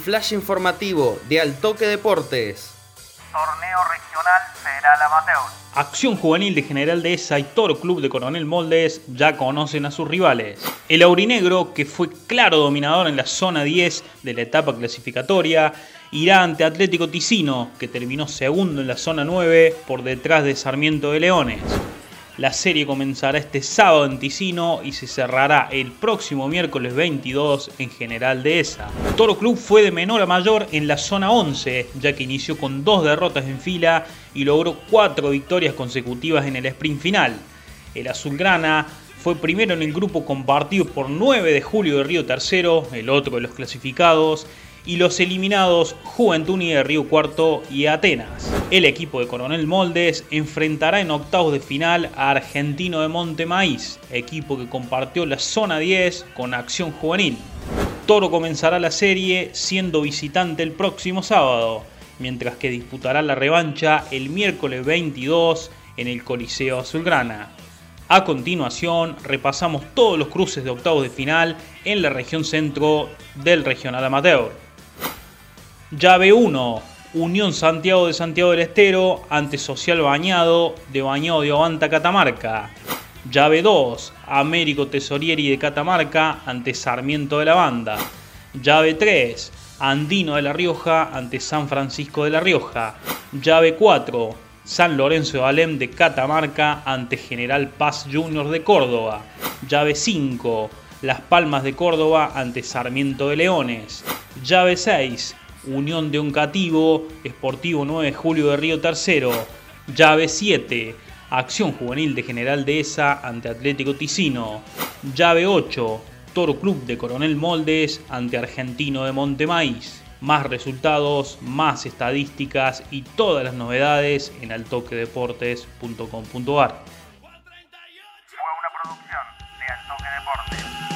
Flash informativo de Altoque Deportes. Torneo Regional Federal Amateur. Acción Juvenil de General Dehesa y Toro Club de Coronel Moldes ya conocen a sus rivales. El Aurinegro, que fue claro dominador en la zona 10 de la etapa clasificatoria, irá ante Atlético Ticino, que terminó segundo en la zona 9 por detrás de Sarmiento de Leones. La serie comenzará este sábado en Ticino y se cerrará el próximo miércoles 22 en General Dehesa. Toro Club fue de menor a mayor en la zona 11, ya que inició con dos derrotas en fila y logró cuatro victorias consecutivas en el sprint final. El Azulgrana fue primero en el grupo compartido por 9 de Julio de Río Tercero, el otro de los clasificados, y los eliminados Juventud de Río Cuarto y Atenas. El equipo de Coronel Moldes enfrentará en octavos de final a Argentino de Monte Maíz, equipo que compartió la zona 10 con Acción Juvenil. Toro comenzará la serie siendo visitante el próximo sábado, mientras que disputará la revancha el miércoles 22 en el Coliseo Azulgrana. A continuación, repasamos todos los cruces de octavos de final en la región centro del Regional Amateur. Llave 1. Unión Santiago de Santiago del Estero ante Social Bañado de Bañado de Ovanta Catamarca. Llave 2. Américo Tesorieri de Catamarca ante Sarmiento de la Banda. Llave 3. Andino de la Rioja ante San Francisco de la Rioja. Llave 4. San Lorenzo de Alem de Catamarca ante General Paz Juniors de Córdoba. Llave 5. Las Palmas de Córdoba ante Sarmiento de Leones. Llave 6. Unión de un Cativo, Sportivo 9 Julio de Río Tercero, llave 7, Acción Juvenil de General Dehesa ante Atlético Ticino, llave 8, Toro Club de Coronel Moldes ante Argentino de Montemaíz. Más resultados, más estadísticas y todas las novedades en altoquedeportes.com.ar. Fue una producción de Altoque Deportes.